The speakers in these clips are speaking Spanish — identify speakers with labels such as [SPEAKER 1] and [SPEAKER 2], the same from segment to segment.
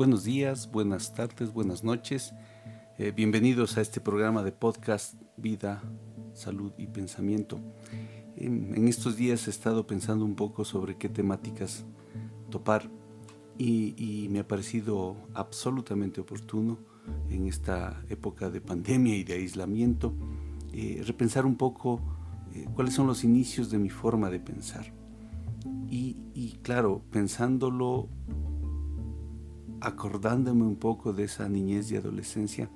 [SPEAKER 1] buenos días, buenas tardes, buenas noches. Eh, bienvenidos a este programa de podcast Vida, Salud y Pensamiento. En, estos días he estado pensando un poco sobre qué temáticas topar y, me ha parecido absolutamente oportuno en esta época de pandemia y de aislamiento eh, repensar un poco eh, cuáles son los inicios de mi forma de pensar. Y, y claro, pensándolo acordándome un poco de esa niñez y adolescencia,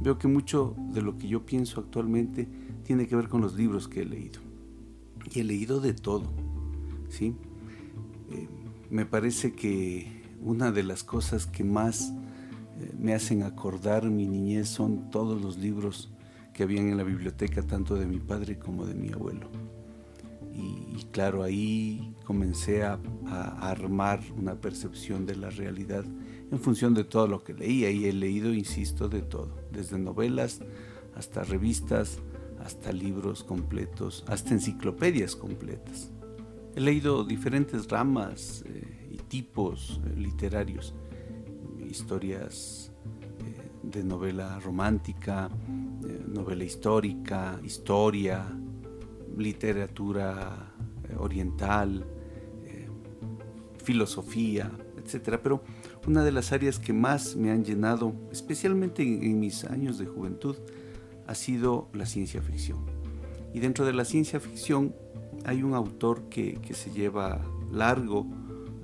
[SPEAKER 1] veo que mucho de lo que yo pienso actualmente tiene que ver con los libros que he leído. Y he leído de todo, ¿sí? Eh, me parece que una de las cosas que más eh, me hacen acordar mi niñez son todos los libros que habían en la biblioteca, tanto de mi padre como de mi abuelo. Y, claro, ahí comencé a armar una percepción de la realidad en función de todo lo que leía y he leído, insisto, de todo, desde novelas hasta revistas, hasta libros completos, hasta enciclopedias completas. He leído diferentes ramas eh, y tipos eh, literarios, historias eh, de novela romántica, novela histórica, historia, literatura oriental, filosofía, etc. Pero una de las áreas que más me han llenado, especialmente en, mis años de juventud, ha sido la ciencia ficción. Y dentro de la ciencia ficción hay un autor que, se lleva largo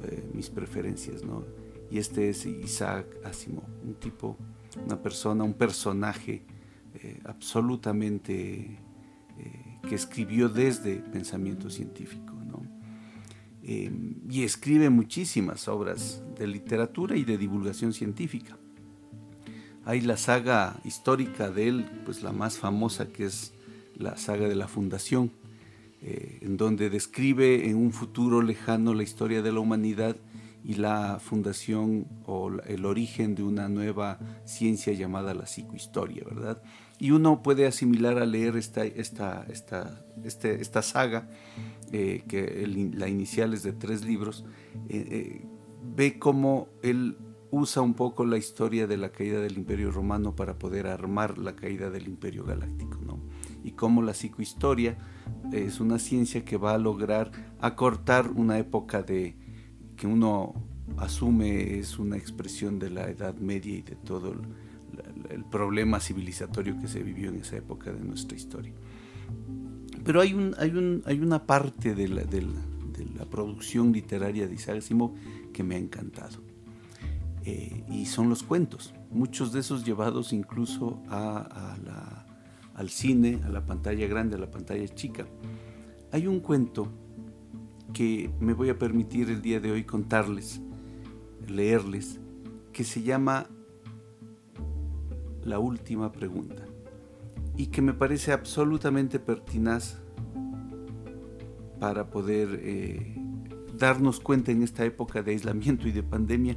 [SPEAKER 1] eh, mis preferencias, ¿no? Y este es Isaac Asimov, un tipo, una persona, un personaje eh, absolutamente eh, que escribió desde pensamiento científico. Eh, y escribe muchísimas obras de literatura y de divulgación científica. Hay la saga histórica de él, pues la más famosa que es la saga de la Fundación, eh, en donde describe en un futuro lejano la historia de la humanidad y la fundación o el origen de una nueva ciencia llamada la psicohistoria, ¿verdad? Y uno puede asimilar a leer esta, esta, esta, este, esta saga eh, que la inicial es de tres libros, eh, eh, ve cómo él usa un poco la historia de la caída del Imperio Romano para poder armar la caída del Imperio Galáctico. Y cómo la psicohistoria es una ciencia que va a lograr acortar una época de que uno asume es una expresión de la Edad Media y de todo el, el problema civilizatorio que se vivió en esa época de nuestra historia. Pero hay, un, hay, un, hay una parte de la, producción literaria de Isaac que me ha encantado. Eh, y son los cuentos, muchos de esos llevados incluso al cine, a la pantalla grande, a la pantalla chica. Hay un cuento que me voy a permitir el día de hoy contarles, leerles, que se llama La última pregunta y que me parece absolutamente pertinaz para poder eh, darnos cuenta en esta época de aislamiento y de pandemia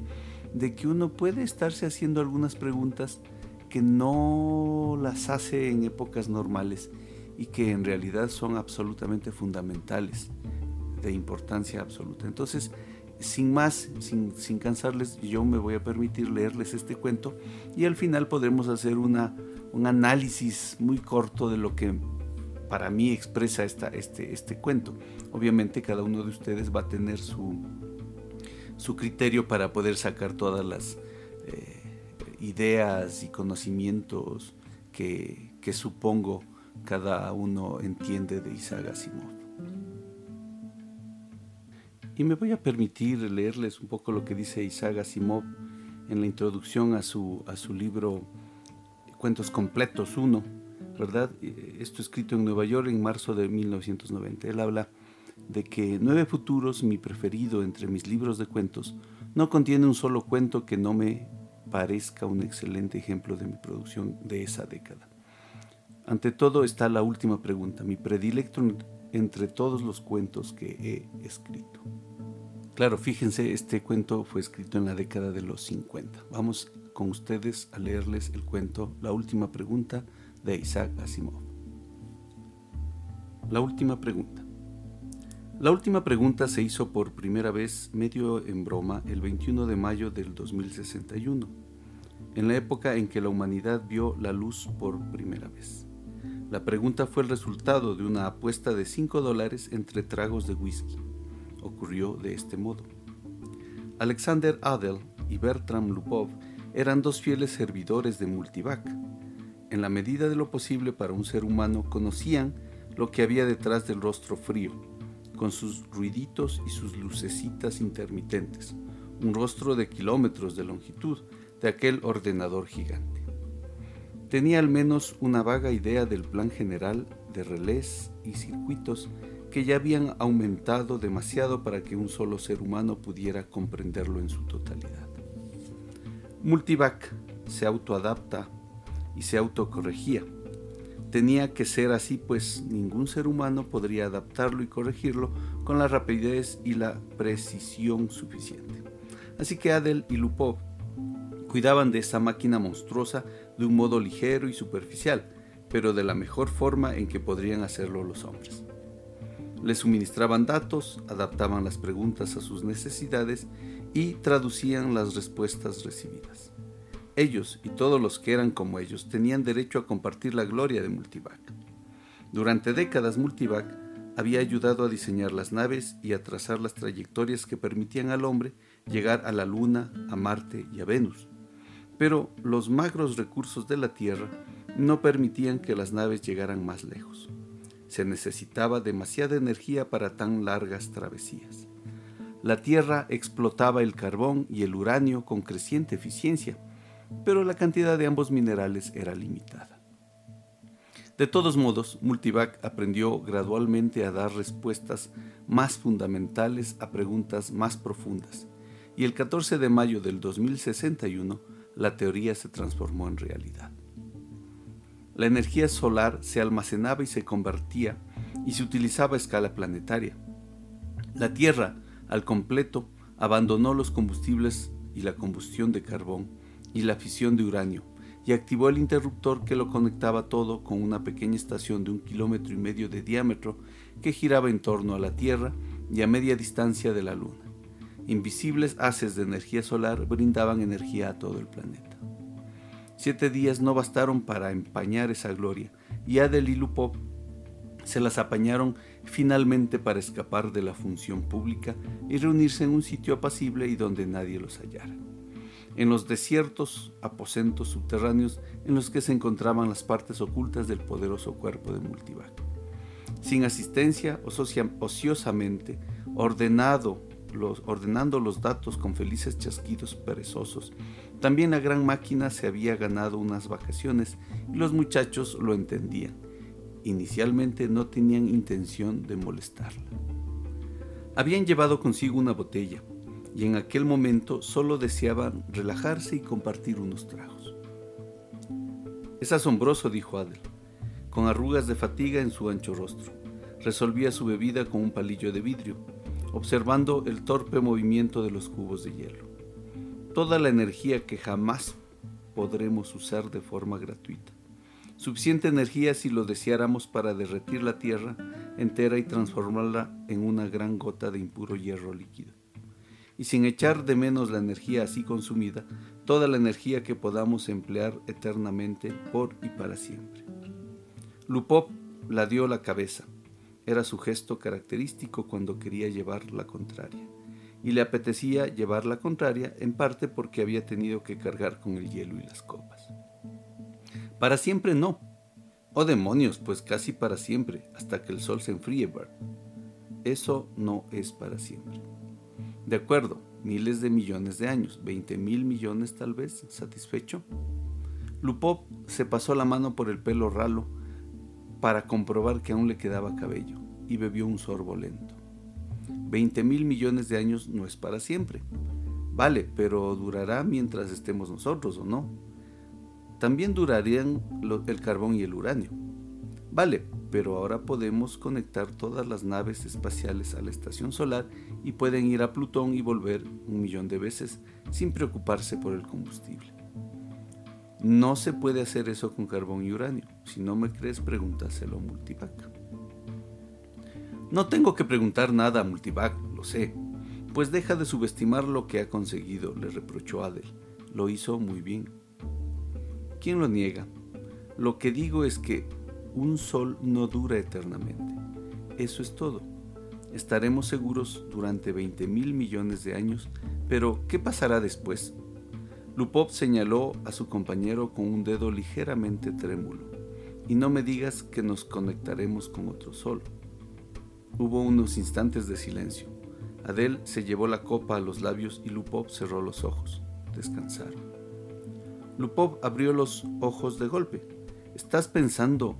[SPEAKER 1] de que uno puede estarse haciendo algunas preguntas que no las hace en épocas normales y que en realidad son absolutamente fundamentales, de importancia absoluta. Entonces, sin más, sin, sin cansarles, yo me voy a permitir leerles este cuento y al final podremos hacer una un análisis muy corto de lo que para mí expresa esta, este, este cuento. Obviamente cada uno de ustedes va a tener su, su criterio para poder sacar todas las eh, ideas y conocimientos que, que, supongo cada uno entiende de Isaac. Y me voy a permitir leerles un poco lo que dice Isaac Asimov en la introducción a su, a su libro cuentos completos, uno, ¿verdad? Esto escrito en Nueva York en marzo de 1990. Él habla de que Nueve Futuros, mi preferido entre mis libros de cuentos, no contiene un solo cuento que no me parezca un excelente ejemplo de mi producción de esa década. Ante todo está la última pregunta, mi predilecto entre todos los cuentos que he escrito. Claro, fíjense, este cuento fue escrito en la década de los 50. Vamos con ustedes a leerles el cuento La última pregunta de Isaac Asimov. La última pregunta. La última pregunta se hizo por primera vez medio en broma el 21 de mayo del 2061, en la época en que la humanidad vio la luz por primera vez. La pregunta fue el resultado de una apuesta de 5 dólares entre tragos de whisky. Ocurrió de este modo. Alexander Adel y Bertram Lupov eran dos fieles servidores de Multivac. En la medida de lo posible para un ser humano conocían lo que había detrás del rostro frío, con sus ruiditos y sus lucecitas intermitentes, un rostro de kilómetros de longitud de aquel ordenador gigante. Tenía al menos una vaga idea del plan general de relés y circuitos que ya habían aumentado demasiado para que un solo ser humano pudiera comprenderlo en su totalidad. Multivac se autoadapta y se autocorregía. Tenía que ser así, pues ningún ser humano podría adaptarlo y corregirlo con la rapidez y la precisión suficiente. Así que Adel y Lupov cuidaban de esa máquina monstruosa de un modo ligero y superficial, pero de la mejor forma en que podrían hacerlo los hombres. Les suministraban datos, adaptaban las preguntas a sus necesidades y traducían las respuestas recibidas. Ellos y todos los que eran como ellos tenían derecho a compartir la gloria de Multivac. Durante décadas Multivac había ayudado a diseñar las naves y a trazar las trayectorias que permitían al hombre llegar a la Luna, a Marte y a Venus pero los magros recursos de la Tierra no permitían que las naves llegaran más lejos. Se necesitaba demasiada energía para tan largas travesías. La Tierra explotaba el carbón y el uranio con creciente eficiencia, pero la cantidad de ambos minerales era limitada. De todos modos, Multivac aprendió gradualmente a dar respuestas más fundamentales a preguntas más profundas, y el 14 de mayo del 2061 la teoría se transformó en realidad. La energía solar se almacenaba y se convertía y se utilizaba a escala planetaria. La Tierra, al completo, abandonó los combustibles y la combustión de carbón y la fisión de uranio y activó el interruptor que lo conectaba todo con una pequeña estación de un kilómetro y medio de diámetro que giraba en torno a la Tierra y a media distancia de la Luna invisibles haces de energía solar brindaban energía a todo el planeta. Siete días no bastaron para empañar esa gloria, y Adel y Lupov se las apañaron finalmente para escapar de la función pública y reunirse en un sitio apacible y donde nadie los hallara. En los desiertos aposentos subterráneos en los que se encontraban las partes ocultas del poderoso cuerpo de Multivac. Sin asistencia, ociosamente, ordenado ordenando los datos con felices chasquidos perezosos. También la gran máquina se había ganado unas vacaciones y los muchachos lo entendían. Inicialmente no tenían intención de molestarla. Habían llevado consigo una botella y en aquel momento solo deseaban relajarse y compartir unos tragos. Es asombroso, dijo Adel, con arrugas de fatiga en su ancho rostro. Resolvía su bebida con un palillo de vidrio observando el torpe movimiento de los cubos de hielo. Toda la energía que jamás podremos usar de forma gratuita. Suficiente energía si lo deseáramos para derretir la Tierra entera y transformarla en una gran gota de impuro hierro líquido. Y sin echar de menos la energía así consumida, toda la energía que podamos emplear eternamente por y para siempre. Lupop la dio la cabeza era su gesto característico cuando quería llevar la contraria. Y le apetecía llevar la contraria en parte porque había tenido que cargar con el hielo y las copas. Para siempre no. Oh demonios, pues casi para siempre, hasta que el sol se enfríe, Bart. Eso no es para siempre. De acuerdo, miles de millones de años, 20 mil millones tal vez, satisfecho. Lupop se pasó la mano por el pelo ralo para comprobar que aún le quedaba cabello y bebió un sorbo lento. 20 mil millones de años no es para siempre. Vale, pero durará mientras estemos nosotros o no. También durarían el carbón y el uranio. Vale, pero ahora podemos conectar todas las naves espaciales a la estación solar y pueden ir a Plutón y volver un millón de veces sin preocuparse por el combustible. No se puede hacer eso con carbón y uranio. Si no me crees, pregúntaselo a Multipac. No tengo que preguntar nada a Multivac, lo sé. Pues deja de subestimar lo que ha conseguido, le reprochó Adel. Lo hizo muy bien. ¿Quién lo niega? Lo que digo es que un sol no dura eternamente. Eso es todo. Estaremos seguros durante 20 mil millones de años, pero ¿qué pasará después? Lupov señaló a su compañero con un dedo ligeramente trémulo. Y no me digas que nos conectaremos con otro sol. Hubo unos instantes de silencio. Adel se llevó la copa a los labios y Lupov cerró los ojos. Descansaron. Lupov abrió los ojos de golpe. ¿Estás pensando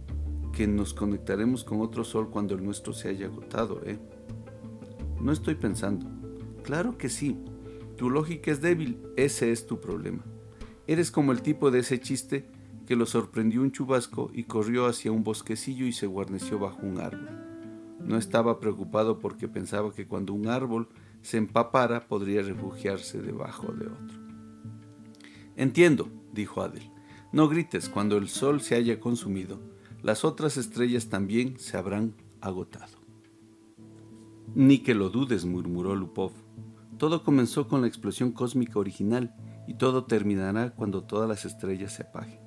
[SPEAKER 1] que nos conectaremos con otro sol cuando el nuestro se haya agotado, eh? No estoy pensando. Claro que sí. Tu lógica es débil, ese es tu problema. Eres como el tipo de ese chiste que lo sorprendió un chubasco y corrió hacia un bosquecillo y se guarneció bajo un árbol. No estaba preocupado porque pensaba que cuando un árbol se empapara podría refugiarse debajo de otro. Entiendo, dijo Adel. No grites, cuando el sol se haya consumido, las otras estrellas también se habrán agotado. Ni que lo dudes, murmuró Lupov. Todo comenzó con la explosión cósmica original y todo terminará cuando todas las estrellas se apaguen.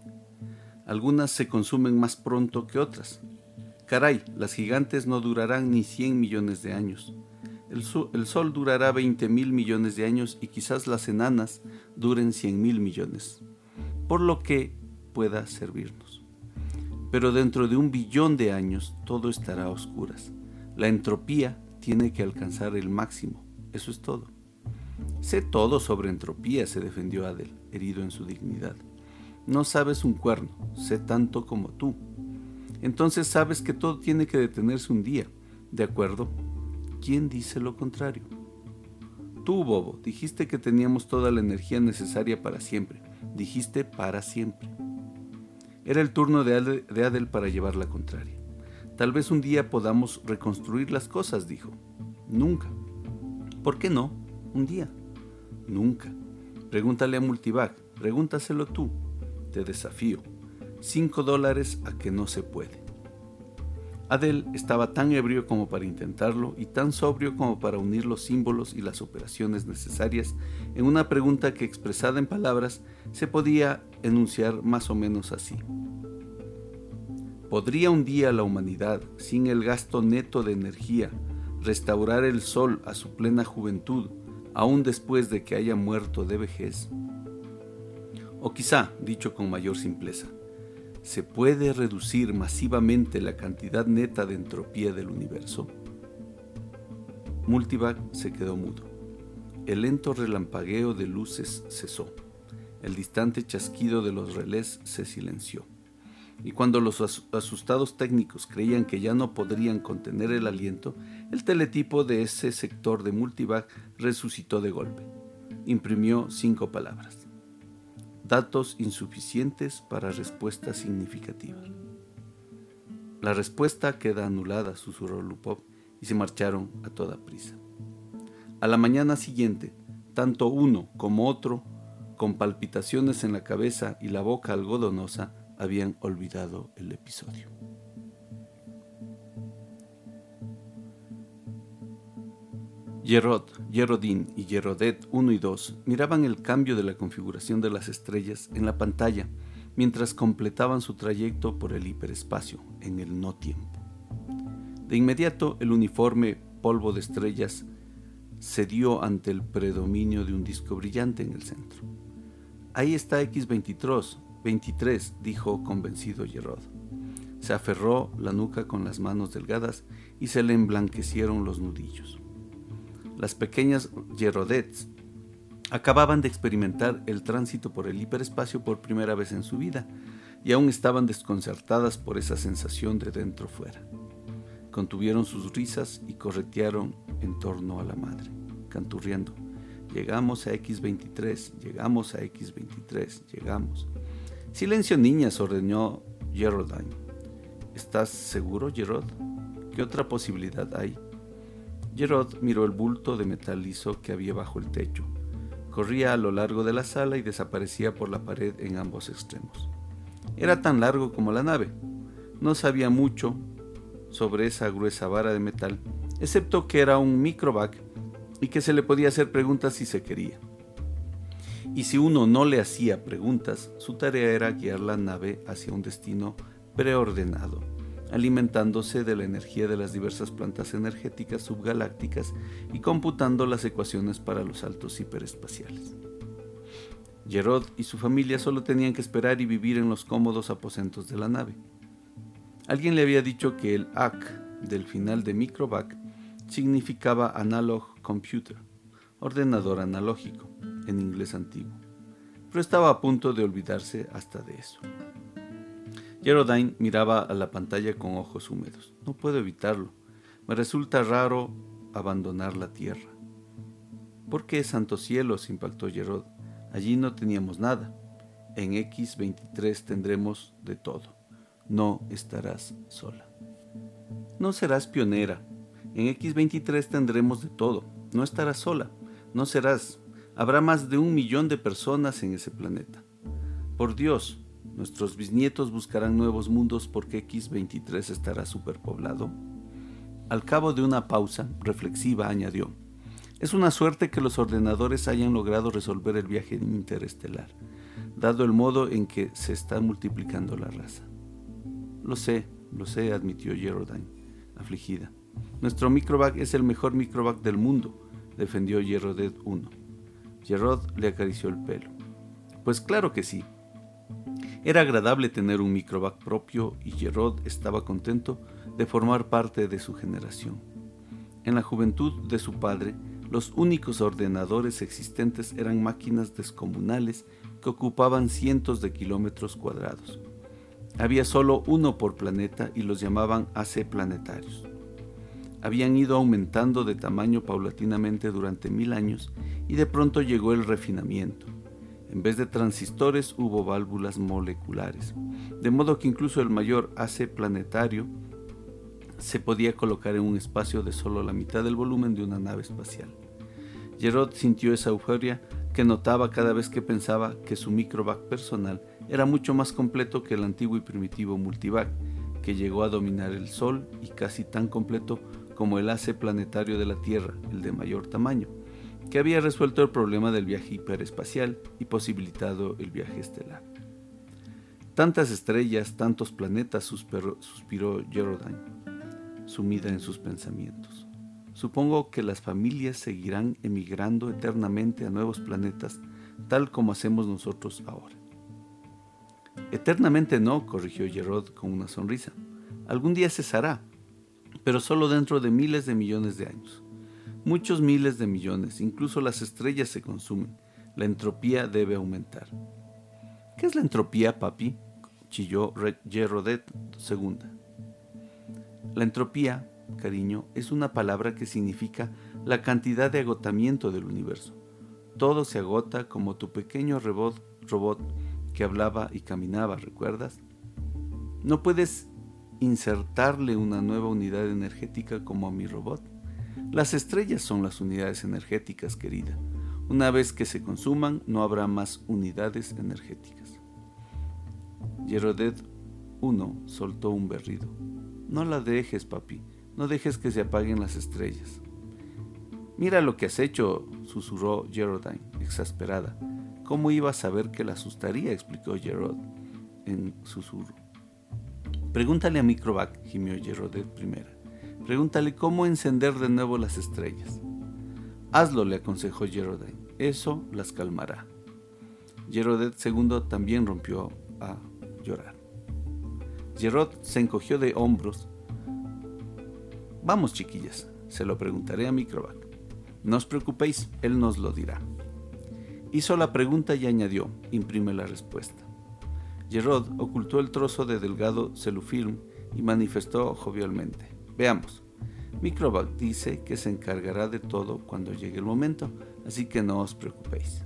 [SPEAKER 1] Algunas se consumen más pronto que otras. Caray, las gigantes no durarán ni 100 millones de años. El, Sol durará 20 mil millones de años y quizás las enanas duren 100 mil millones, por lo que pueda servirnos. Pero dentro de un billón de años todo estará a oscuras. La entropía tiene que alcanzar el máximo. Eso es todo. Sé todo sobre entropía, se defendió Adel, herido en su dignidad. No sabes un cuerno, sé tanto como tú. Entonces sabes que todo tiene que detenerse un día, ¿de acuerdo? ¿Quién dice lo contrario? Tú, Bobo, dijiste que teníamos toda la energía necesaria para siempre. Dijiste para siempre. Era el turno de Adel, de Adel para llevar la contraria. Tal vez un día podamos reconstruir las cosas, dijo. Nunca. ¿Por qué no? Un día. Nunca. Pregúntale a Multivac, pregúntaselo tú. Te desafío. Cinco dólares a que no se puede. Adel estaba tan ebrio como para intentarlo y tan sobrio como para unir los símbolos y las operaciones necesarias en una pregunta que expresada en palabras se podía enunciar más o menos así. ¿Podría un día la humanidad, sin el gasto neto de energía, restaurar el sol a su plena juventud, aún después de que haya muerto de vejez? O quizá, dicho con mayor simpleza, ¿se puede reducir masivamente la cantidad neta de entropía del universo? Multivac se quedó mudo. El lento relampagueo de luces cesó. El distante chasquido de los relés se silenció y cuando los asustados técnicos creían que ya no podrían contener el aliento, el teletipo de ese sector de Multivac resucitó de golpe. Imprimió cinco palabras. Datos insuficientes para respuesta significativa. La respuesta queda anulada, susurró Lupov, y se marcharon a toda prisa. A la mañana siguiente, tanto uno como otro, con palpitaciones en la cabeza y la boca algodonosa, habían olvidado el episodio. Gerard, Gerodin y Gerodet 1 y 2 miraban el cambio de la configuración de las estrellas en la pantalla mientras completaban su trayecto por el hiperespacio en el no tiempo. De inmediato el uniforme polvo de estrellas cedió ante el predominio de un disco brillante en el centro. Ahí está X23, 23, dijo convencido Gerard. Se aferró la nuca con las manos delgadas y se le emblanquecieron los nudillos. Las pequeñas Gerodets acababan de experimentar el tránsito por el hiperespacio por primera vez en su vida y aún estaban desconcertadas por esa sensación de dentro fuera. Contuvieron sus risas y corretearon en torno a la madre, canturriendo. Llegamos a X23, llegamos a X23, llegamos. Silencio, niñas, ordenó Geraldine. ¿Estás seguro, Gerard? ¿Qué otra posibilidad hay? Gerard miró el bulto de metal liso que había bajo el techo. Corría a lo largo de la sala y desaparecía por la pared en ambos extremos. Era tan largo como la nave. No sabía mucho sobre esa gruesa vara de metal, excepto que era un microvac y que se le podía hacer preguntas si se quería. Y si uno no le hacía preguntas, su tarea era guiar la nave hacia un destino preordenado, alimentándose de la energía de las diversas plantas energéticas subgalácticas y computando las ecuaciones para los saltos hiperespaciales. Gerard y su familia solo tenían que esperar y vivir en los cómodos aposentos de la nave. Alguien le había dicho que el AC del final de Microvac significaba Analog Computer, ordenador analógico, en inglés antiguo, pero estaba a punto de olvidarse hasta de eso. Geraldine miraba a la pantalla con ojos húmedos. No puedo evitarlo. Me resulta raro abandonar la tierra. ¿Por qué, santo cielo? se impactó Gerard. Allí no teníamos nada. En X23 tendremos de todo. No estarás sola. No serás pionera. En X23 tendremos de todo. No estarás sola. No serás. Habrá más de un millón de personas en ese planeta. Por Dios, nuestros bisnietos buscarán nuevos mundos porque X23 estará superpoblado. Al cabo de una pausa reflexiva añadió, es una suerte que los ordenadores hayan logrado resolver el viaje interestelar, dado el modo en que se está multiplicando la raza. Lo sé, lo sé, admitió Geraldine, afligida. Nuestro microvac es el mejor microvac del mundo, defendió Gerardet 1. Gerard le acarició el pelo. Pues claro que sí. Era agradable tener un microvac propio y Gerard estaba contento de formar parte de su generación. En la juventud de su padre, los únicos ordenadores existentes eran máquinas descomunales que ocupaban cientos de kilómetros cuadrados. Había solo uno por planeta y los llamaban AC planetarios. Habían ido aumentando de tamaño paulatinamente durante mil años y de pronto llegó el refinamiento. En vez de transistores hubo válvulas moleculares, de modo que incluso el mayor AC planetario se podía colocar en un espacio de solo la mitad del volumen de una nave espacial. Gerard sintió esa euforia que notaba cada vez que pensaba que su microvac personal era mucho más completo que el antiguo y primitivo multivac, que llegó a dominar el Sol y casi tan completo como el AC planetario de la Tierra, el de mayor tamaño, que había resuelto el problema del viaje hiperespacial y posibilitado el viaje estelar. Tantas estrellas, tantos planetas, suspiró, suspiró Geraldine, sumida en sus pensamientos. Supongo que las familias seguirán emigrando eternamente a nuevos planetas, tal como hacemos nosotros ahora. Eternamente no, corrigió Gerard con una sonrisa. Algún día cesará, pero solo dentro de miles de millones de años. Muchos miles de millones, incluso las estrellas se consumen. La entropía debe aumentar. ¿Qué es la entropía, papi? chilló Gerrodet II. La entropía, cariño, es una palabra que significa la cantidad de agotamiento del universo. Todo se agota como tu pequeño robot, robot que hablaba y caminaba, ¿recuerdas? No puedes insertarle una nueva unidad energética como a mi robot. Las estrellas son las unidades energéticas, querida. Una vez que se consuman, no habrá más unidades energéticas. Yerodet 1 soltó un berrido. No la dejes, papi. No dejes que se apaguen las estrellas. Mira lo que has hecho, susurró Geraldine, exasperada. ¿Cómo iba a saber que la asustaría? explicó Gerard en susurro. Pregúntale a Microvac, gimió Gerardet primera. Pregúntale cómo encender de nuevo las estrellas. Hazlo, le aconsejó Geraldine. Eso las calmará. Gerardet segundo también rompió a llorar. Gerard se encogió de hombros Vamos, chiquillas, se lo preguntaré a Microvac. No os preocupéis, él nos lo dirá. Hizo la pregunta y añadió, imprime la respuesta. Gerard ocultó el trozo de delgado celufilm y manifestó jovialmente. Veamos. Dice que se encargará de todo cuando llegue el momento, así que no os preocupéis.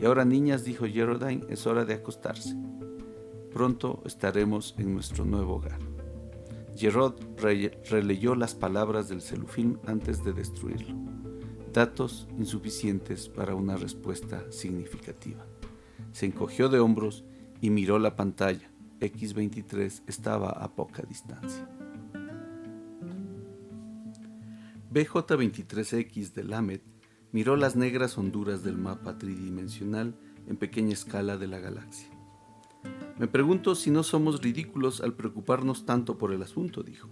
[SPEAKER 1] Y ahora, niñas, dijo Geraldine, es hora de acostarse. Pronto estaremos en nuestro nuevo hogar. Gerard releyó las palabras del celufilm antes de destruirlo. Datos insuficientes para una respuesta significativa. Se encogió de hombros y miró la pantalla. X23 estaba a poca distancia. BJ23X de Lamet miró las negras honduras del mapa tridimensional en pequeña escala de la galaxia. Me pregunto si no somos ridículos al preocuparnos tanto por el asunto, dijo.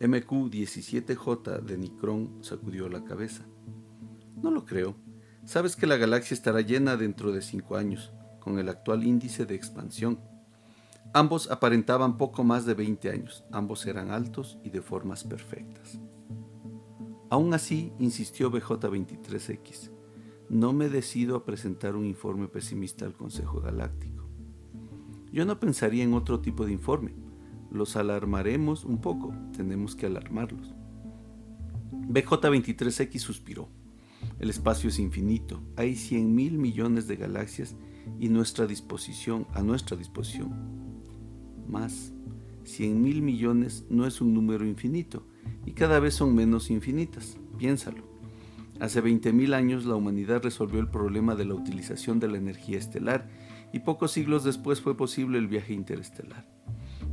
[SPEAKER 1] MQ-17J de Nicron sacudió la cabeza. No lo creo. Sabes que la galaxia estará llena dentro de cinco años, con el actual índice de expansión. Ambos aparentaban poco más de 20 años, ambos eran altos y de formas perfectas. Aún así, insistió BJ23X, no me decido a presentar un informe pesimista al Consejo Galáctico. Yo no pensaría en otro tipo de informe. Los alarmaremos un poco, tenemos que alarmarlos. BJ23X suspiró. El espacio es infinito, hay 100 mil millones de galaxias y nuestra disposición, a nuestra disposición. Más, 100 mil millones no es un número infinito cada vez son menos infinitas. Piénsalo. Hace 20.000 años la humanidad resolvió el problema de la utilización de la energía estelar y pocos siglos después fue posible el viaje interestelar.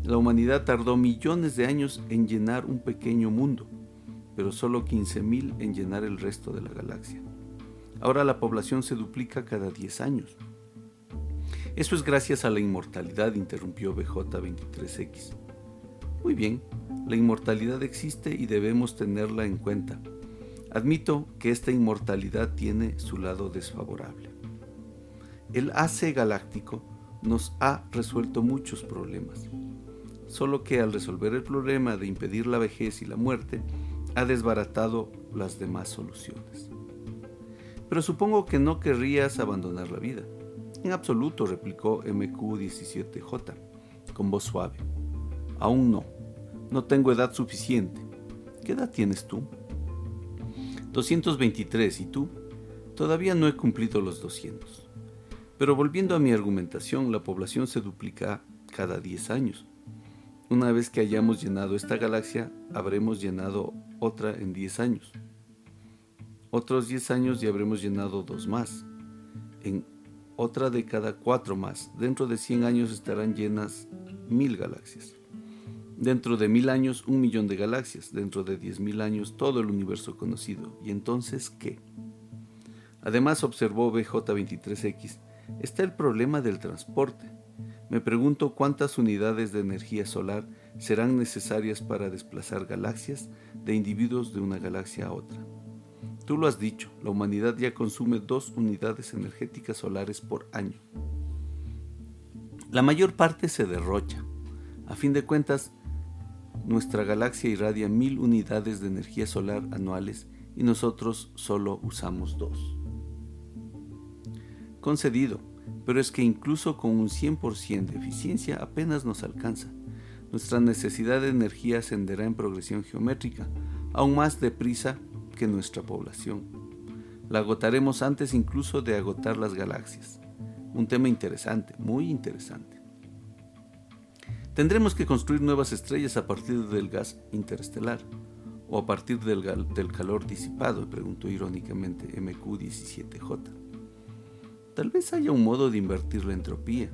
[SPEAKER 1] La humanidad tardó millones de años en llenar un pequeño mundo, pero solo 15.000 en llenar el resto de la galaxia. Ahora la población se duplica cada 10 años. Eso es gracias a la inmortalidad, interrumpió BJ23X. Muy bien, la inmortalidad existe y debemos tenerla en cuenta. Admito que esta inmortalidad tiene su lado desfavorable. El AC galáctico nos ha resuelto muchos problemas, solo que al resolver el problema de impedir la vejez y la muerte, ha desbaratado las demás soluciones. Pero supongo que no querrías abandonar la vida. En absoluto, replicó MQ17J, con voz suave. Aún no. No tengo edad suficiente. ¿Qué edad tienes tú? 223. ¿Y tú? Todavía no he cumplido los 200. Pero volviendo a mi argumentación, la población se duplica cada 10 años. Una vez que hayamos llenado esta galaxia, habremos llenado otra en 10 años. Otros 10 años y habremos llenado dos más. En otra década, cuatro más. Dentro de 100 años estarán llenas mil galaxias. Dentro de mil años, un millón de galaxias. Dentro de diez mil años, todo el universo conocido. ¿Y entonces qué? Además, observó BJ23X, está el problema del transporte. Me pregunto cuántas unidades de energía solar serán necesarias para desplazar galaxias de individuos de una galaxia a otra. Tú lo has dicho, la humanidad ya consume dos unidades energéticas solares por año. La mayor parte se derrocha. A fin de cuentas, nuestra galaxia irradia mil unidades de energía solar anuales y nosotros solo usamos dos. Concedido, pero es que incluso con un 100% de eficiencia apenas nos alcanza. Nuestra necesidad de energía ascenderá en progresión geométrica, aún más deprisa que nuestra población. La agotaremos antes incluso de agotar las galaxias. Un tema interesante, muy interesante. Tendremos que construir nuevas estrellas a partir del gas interestelar o a partir del, calor disipado, preguntó irónicamente MQ-17J. Tal vez haya un modo de invertir la entropía.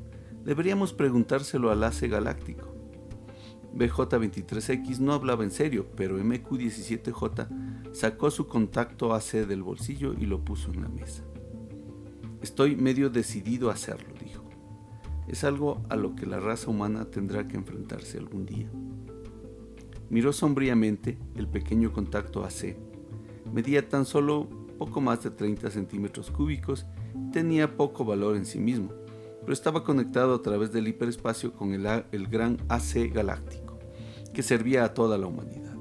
[SPEAKER 1] Deberíamos preguntárselo al ACE galáctico. BJ23X no hablaba en serio, pero MQ17J sacó su contacto AC del bolsillo y lo puso en la mesa. Estoy medio decidido a hacerlo, dijo es algo a lo que la raza humana tendrá que enfrentarse algún día. Miró sombríamente el pequeño contacto AC. Medía tan solo poco más de 30 centímetros cúbicos tenía poco valor en sí mismo, pero estaba conectado a través del hiperespacio con el, el gran AC galáctico, que servía a toda la humanidad.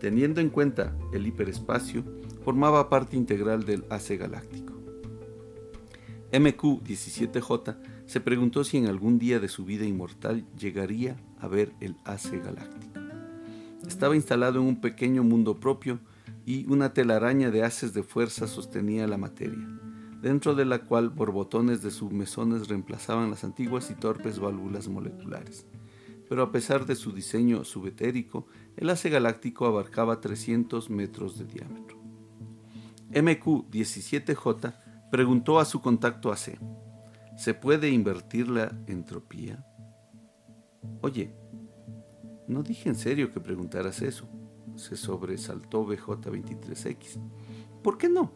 [SPEAKER 1] Teniendo en cuenta el hiperespacio, formaba parte integral del AC galáctico. MQ-17J se preguntó si en algún día de su vida inmortal llegaría a ver el hace galáctico. Estaba instalado en un pequeño mundo propio y una telaraña de haces de fuerza sostenía la materia, dentro de la cual borbotones de submesones reemplazaban las antiguas y torpes válvulas moleculares. Pero a pesar de su diseño subetérico, el hace galáctico abarcaba 300 metros de diámetro. MQ-17J preguntó a su contacto AC, ¿Se puede invertir la entropía? Oye, no dije en serio que preguntaras eso. se sobresaltó BJ23X. ¿Por qué no?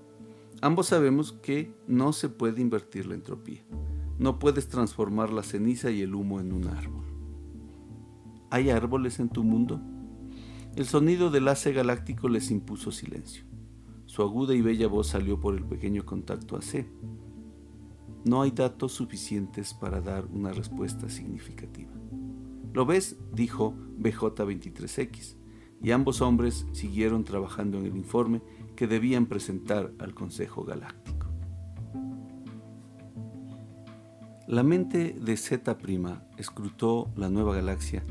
[SPEAKER 1] Ambos sabemos que no se puede invertir la entropía. No puedes transformar la ceniza y el humo en un árbol. ¿Hay árboles en tu mundo? El sonido del hace galáctico les impuso silencio. Su aguda y bella voz salió por el pequeño contacto AC. No hay datos suficientes para dar una respuesta significativa. ¿Lo ves? dijo BJ23X, y ambos hombres siguieron trabajando en el informe que debían presentar al Consejo Galáctico. La mente de Z' escrutó la nueva galaxia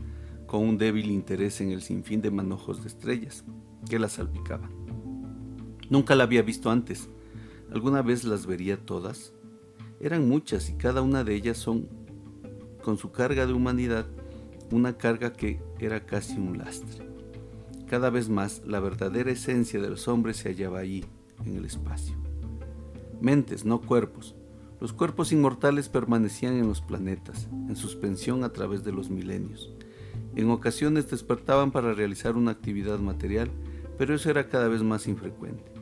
[SPEAKER 1] con un débil interés en el sinfín de manojos de estrellas que la salpicaban. Nunca la había visto antes. ¿Alguna vez las vería todas? Eran muchas y cada una de ellas son, con su carga de humanidad, una carga que era casi un lastre. Cada vez más la verdadera esencia de los hombres se hallaba allí, en el espacio. Mentes, no cuerpos. Los cuerpos inmortales permanecían en los planetas, en suspensión a través de los milenios. En ocasiones despertaban para realizar una actividad material, pero eso era cada vez más infrecuente.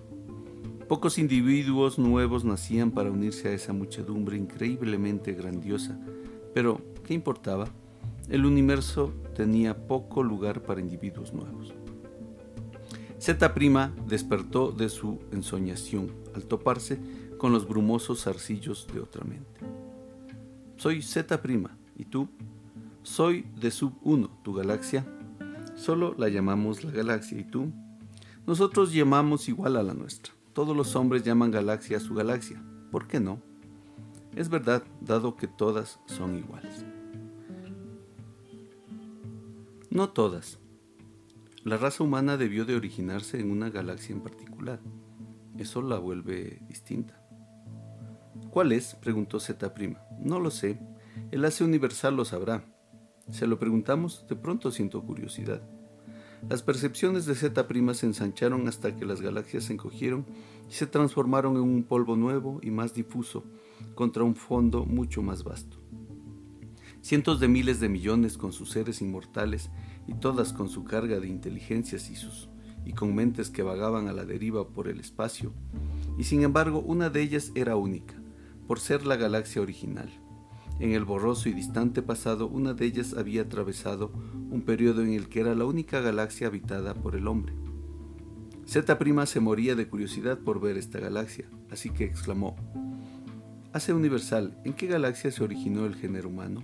[SPEAKER 1] Pocos individuos nuevos nacían para unirse a esa muchedumbre increíblemente grandiosa, pero ¿qué importaba? El universo tenía poco lugar para individuos nuevos. Z' despertó de su ensoñación al toparse con los brumosos zarcillos de otra mente. Soy Z', ¿y tú? Soy de Sub 1, tu galaxia. Solo la llamamos la galaxia, ¿y tú? Nosotros llamamos igual a la nuestra. Todos los hombres llaman galaxia a su galaxia. ¿Por qué no? Es verdad, dado que todas son iguales. No todas, la raza humana debió de originarse en una galaxia en particular. Eso la vuelve distinta. ¿Cuál es? preguntó Z'. No lo sé. El hace universal lo sabrá. Se lo preguntamos, de pronto siento curiosidad. Las percepciones de Z' se ensancharon hasta que las galaxias se encogieron y se transformaron en un polvo nuevo y más difuso, contra un fondo mucho más vasto. Cientos de miles de millones con sus seres inmortales y todas con su carga de inteligencias y, sus, y con mentes que vagaban a la deriva por el espacio, y sin embargo una de ellas era única, por ser la galaxia original. En el borroso y distante pasado, una de ellas había atravesado un periodo en el que era la única galaxia habitada por el hombre. Z' se moría de curiosidad por ver esta galaxia, así que exclamó, Hace universal, ¿en qué galaxia se originó el género humano?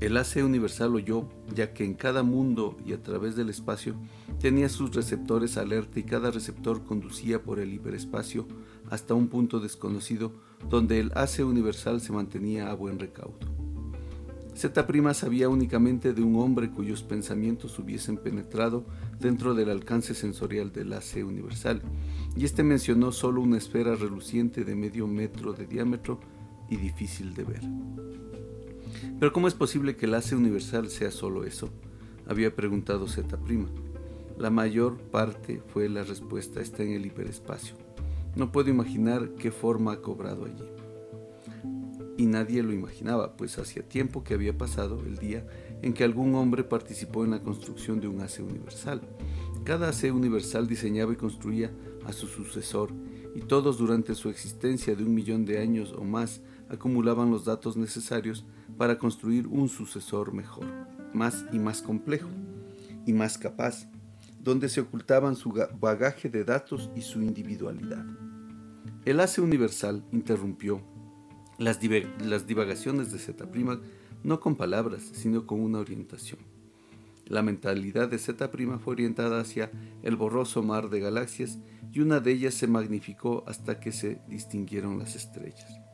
[SPEAKER 1] El AC universal oyó, ya que en cada mundo y a través del espacio tenía sus receptores alerta y cada receptor conducía por el hiperespacio hasta un punto desconocido donde el AC universal se mantenía a buen recaudo. Z' sabía únicamente de un hombre cuyos pensamientos hubiesen penetrado dentro del alcance sensorial del AC universal, y este mencionó solo una esfera reluciente de medio metro de diámetro y difícil de ver. Pero ¿cómo es posible que el hace universal sea solo eso? Había preguntado Z'. La mayor parte fue la respuesta, está en el hiperespacio. No puedo imaginar qué forma ha cobrado allí. Y nadie lo imaginaba, pues hacía tiempo que había pasado el día en que algún hombre participó en la construcción de un hace universal. Cada hace universal diseñaba y construía a su sucesor, y todos durante su existencia de un millón de años o más acumulaban los datos necesarios para construir un sucesor mejor, más y más complejo y más capaz, donde se ocultaban su bagaje de datos y su individualidad. El hace universal interrumpió las, las divagaciones de Z' no con palabras, sino con una orientación. La mentalidad de Z' fue orientada hacia el borroso mar de galaxias y una de ellas se magnificó hasta que se distinguieron las estrellas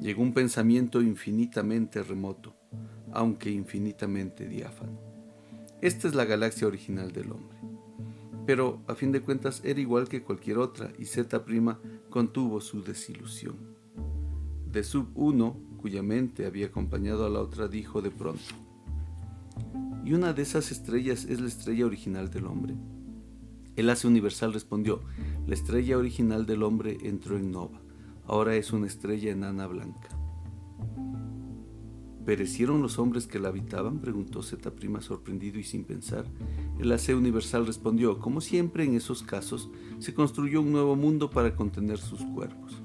[SPEAKER 1] llegó un pensamiento infinitamente remoto, aunque infinitamente diáfano. Esta es la galaxia original del hombre. Pero, a fin de cuentas, era igual que cualquier otra y Z' contuvo su desilusión. De sub 1, cuya mente había acompañado a la otra, dijo de pronto, ¿y una de esas estrellas es la estrella original del hombre? El hace universal respondió, la estrella original del hombre entró en nova ahora es una estrella enana blanca. ¿Perecieron los hombres que la habitaban? preguntó Prima sorprendido y sin pensar. El AC Universal respondió, como siempre en esos casos, se construyó un nuevo mundo para contener sus cuerpos.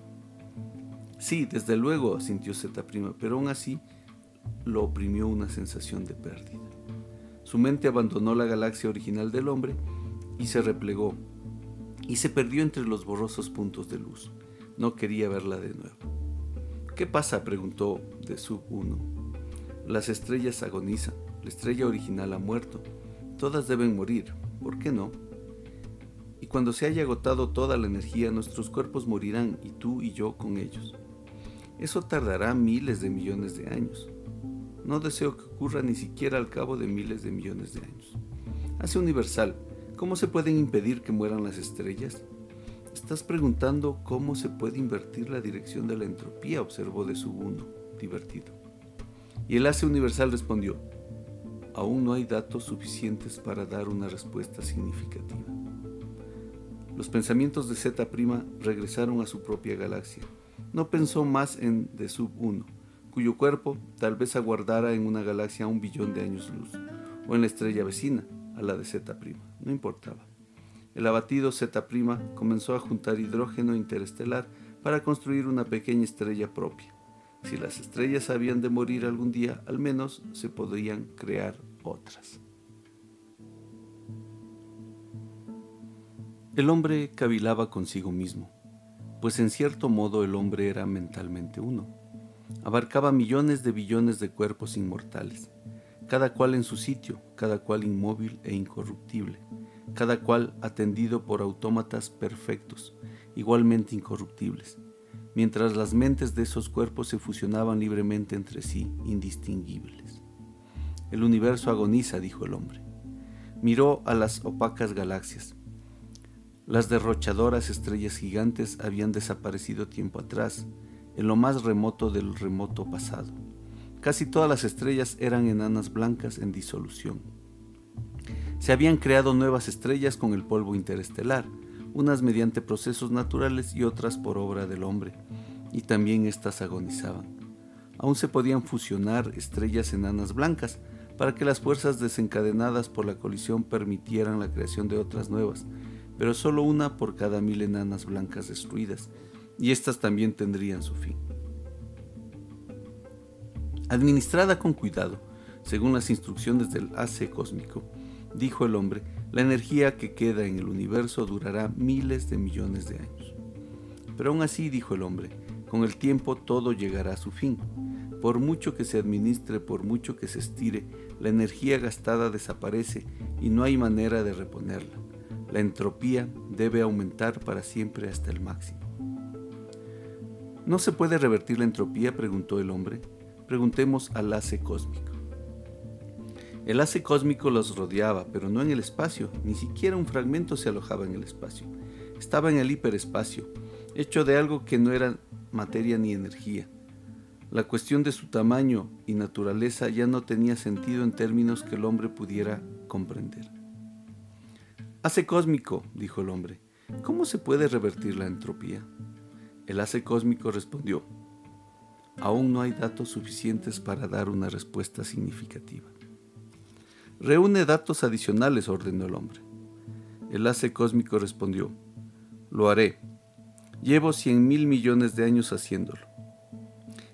[SPEAKER 1] Sí, desde luego, sintió Zeta Prima, pero aún así lo oprimió una sensación de pérdida. Su mente abandonó la galaxia original del hombre y se replegó, y se perdió entre los borrosos puntos de luz. No quería verla de nuevo. ¿Qué pasa? preguntó de Sub 1. Las estrellas agonizan, la estrella original ha muerto, todas deben morir, ¿por qué no? Y cuando se haya agotado toda la energía, nuestros cuerpos morirán y tú y yo con ellos. Eso tardará miles de millones de años. No deseo que ocurra ni siquiera al cabo de miles de millones de años. Hace universal, ¿cómo se pueden impedir que mueran las estrellas? Estás preguntando cómo se puede invertir la dirección de la entropía, observó de su uno, divertido. Y el Ace Universal respondió, aún no hay datos suficientes para dar una respuesta significativa. Los pensamientos de Z' regresaron a su propia galaxia. No pensó más en The Sub 1, cuyo cuerpo tal vez aguardara en una galaxia a un billón de años luz, o en la estrella vecina, a la de Z'. No importaba. El abatido Z' comenzó a juntar hidrógeno interestelar para construir una pequeña estrella propia. Si las estrellas habían de morir algún día, al menos se podrían crear otras. El hombre cavilaba consigo mismo, pues en cierto modo el hombre era mentalmente uno. Abarcaba millones de billones de cuerpos inmortales, cada cual en su sitio, cada cual inmóvil e incorruptible, cada cual atendido por autómatas perfectos, igualmente incorruptibles, mientras las mentes de esos cuerpos se fusionaban libremente entre sí, indistinguibles. El universo agoniza, dijo el hombre. Miró a las opacas galaxias. Las derrochadoras estrellas gigantes habían desaparecido tiempo atrás, en lo más remoto del remoto pasado. Casi todas las estrellas eran enanas blancas en disolución. Se habían creado nuevas estrellas con el polvo interestelar, unas mediante procesos naturales y otras por obra del hombre, y también éstas agonizaban. Aún se podían fusionar estrellas enanas blancas para que las fuerzas desencadenadas por la colisión permitieran la creación de otras nuevas, pero solo una por cada mil enanas blancas destruidas, y éstas también tendrían su fin. Administrada con cuidado, según las instrucciones del AC cósmico, dijo el hombre, la energía que queda en el universo durará miles de millones de años. Pero aún así, dijo el hombre, con el tiempo todo llegará a su fin. Por mucho que se administre, por mucho que se estire, la energía gastada desaparece y no hay manera de reponerla. La entropía debe aumentar para siempre hasta el máximo. ¿No se puede revertir la entropía? preguntó el hombre. Preguntemos al hace cósmico. El hace cósmico los rodeaba, pero no en el espacio, ni siquiera un fragmento se alojaba en el espacio. Estaba en el hiperespacio, hecho de algo que no era materia ni energía. La cuestión de su tamaño y naturaleza ya no tenía sentido en términos que el hombre pudiera comprender. Hace cósmico, dijo el hombre, ¿cómo se puede revertir la entropía? El hace cósmico respondió, aún no hay datos suficientes para dar una respuesta significativa. Reúne datos adicionales, ordenó el hombre. El hace cósmico respondió, lo haré. Llevo cien mil millones de años haciéndolo.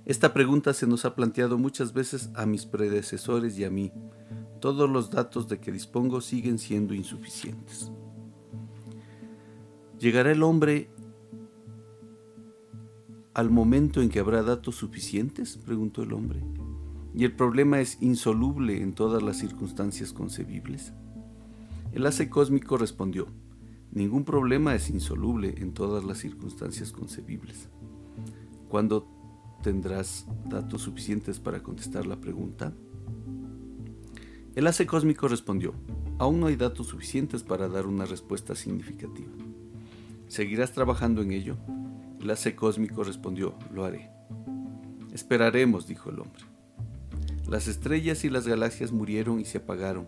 [SPEAKER 1] Esta pregunta se nos ha planteado muchas veces a mis predecesores y a mí. Todos los datos de que dispongo siguen siendo insuficientes. ¿Llegará el hombre al momento en que habrá datos suficientes? preguntó el hombre y el problema es insoluble en todas las circunstancias concebibles? El hace cósmico respondió, ningún problema es insoluble en todas las circunstancias concebibles. ¿Cuándo tendrás datos suficientes para contestar la pregunta? El hace cósmico respondió, aún no hay datos suficientes para dar una respuesta significativa. ¿Seguirás trabajando en ello? El cósmico respondió, lo haré. Esperaremos, dijo el hombre. Las estrellas y las galaxias murieron y se apagaron,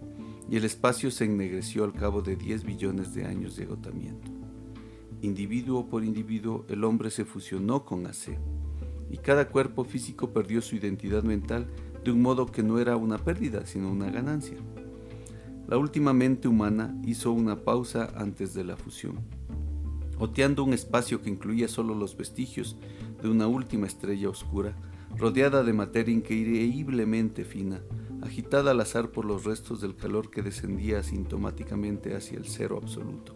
[SPEAKER 1] y el espacio se ennegreció al cabo de 10 billones de años de agotamiento. Individuo por individuo, el hombre se fusionó con AC, y cada cuerpo físico perdió su identidad mental de un modo que no era una pérdida, sino una ganancia. La última mente humana hizo una pausa antes de la fusión, oteando un espacio que incluía solo los vestigios de una última estrella oscura, rodeada de materia increíblemente fina, agitada al azar por los restos del calor que descendía asintomáticamente hacia el cero absoluto.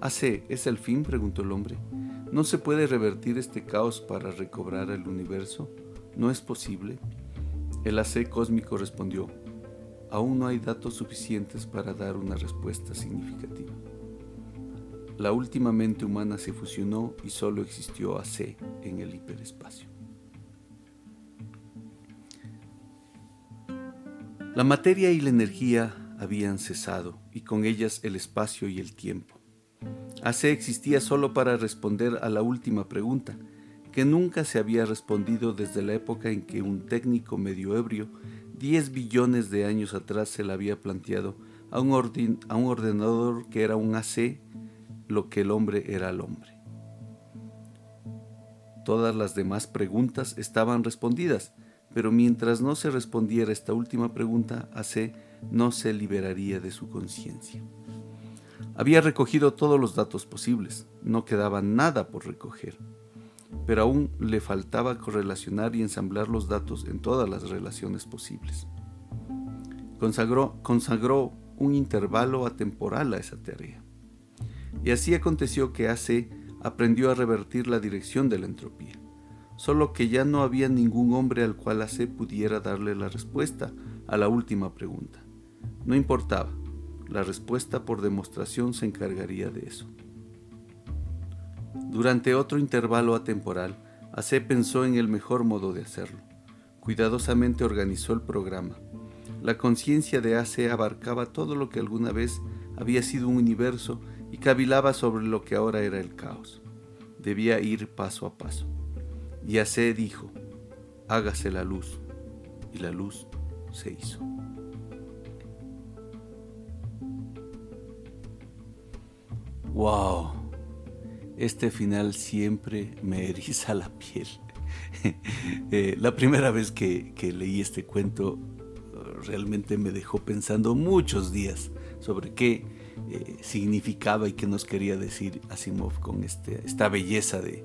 [SPEAKER 1] ¿Hace es el fin? preguntó el hombre. ¿No se puede revertir este caos para recobrar el universo? ¿No es posible? El AC cósmico respondió, aún no hay datos suficientes para dar una respuesta significativa. La última mente humana se fusionó y solo existió AC en el hiperespacio. La materia y la energía habían cesado y con ellas el espacio y el tiempo. AC existía solo para responder a la última pregunta, que nunca se había respondido desde la época en que un técnico medio ebrio, 10 billones de años atrás, se la había planteado a un, a un ordenador que era un AC, lo que el hombre era el hombre. Todas las demás preguntas estaban respondidas, pero mientras no se respondiera esta última pregunta, AC no se liberaría de su conciencia. Había recogido todos los datos posibles, no quedaba nada por recoger, pero aún le faltaba correlacionar y ensamblar los datos en todas las relaciones posibles. Consagró, consagró un intervalo atemporal a esa tarea. Y así aconteció que AC aprendió a revertir la dirección de la entropía, solo que ya no había ningún hombre al cual AC pudiera darle la respuesta a la última pregunta. No importaba, la respuesta por demostración se encargaría de eso. Durante otro intervalo atemporal, AC pensó en el mejor modo de hacerlo. Cuidadosamente organizó el programa. La conciencia de AC abarcaba todo lo que alguna vez había sido un universo y cavilaba sobre lo que ahora era el caos. Debía ir paso a paso. Y AC dijo, hágase la luz. Y la luz se hizo. ¡Wow! Este final siempre me eriza la piel. Eh, la primera vez que, leí este cuento realmente me dejó pensando muchos días sobre qué eh, significaba y qué nos quería decir Asimov con este, esta belleza de,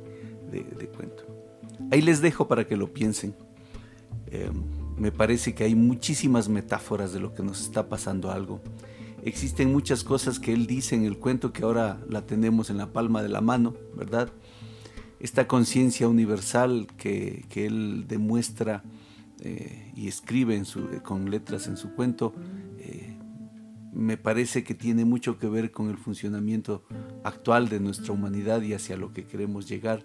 [SPEAKER 1] cuento. Ahí les dejo para que lo piensen. Em, me parece que hay muchísimas metáforas de lo que nos está pasando algo Existen muchas cosas que él dice en el cuento que ahora la tenemos en la palma de la mano, ¿verdad? Esta conciencia universal que, él demuestra eh, y escribe con letras en su cuento, me parece que tiene mucho que ver con el funcionamiento actual de nuestra humanidad y hacia lo que queremos llegar.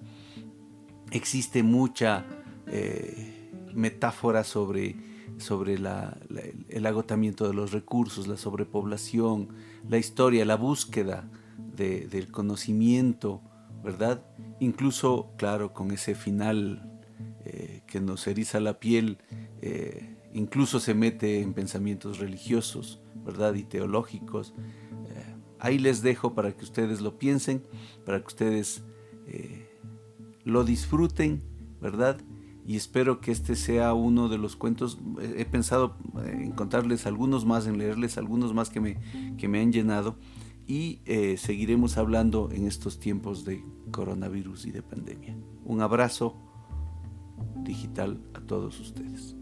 [SPEAKER 1] Existe mucha eh, metáfora sobre sobre el agotamiento de los recursos, la sobrepoblación, la historia, la búsqueda del conocimiento, ¿verdad? Incluso, claro, con ese final eh, que nos eriza la piel, eh, incluso se mete en pensamientos religiosos, ¿verdad? Y teológicos. Eh, ahí les dejo para que ustedes lo piensen, para que ustedes lo disfruten, ¿verdad? y espero que este sea uno de los cuentos. He pensado en contarles algunos más, en leerles algunos más que me, que me han llenado y eh, seguiremos hablando en estos tiempos de coronavirus y de pandemia. Un abrazo digital a todos ustedes.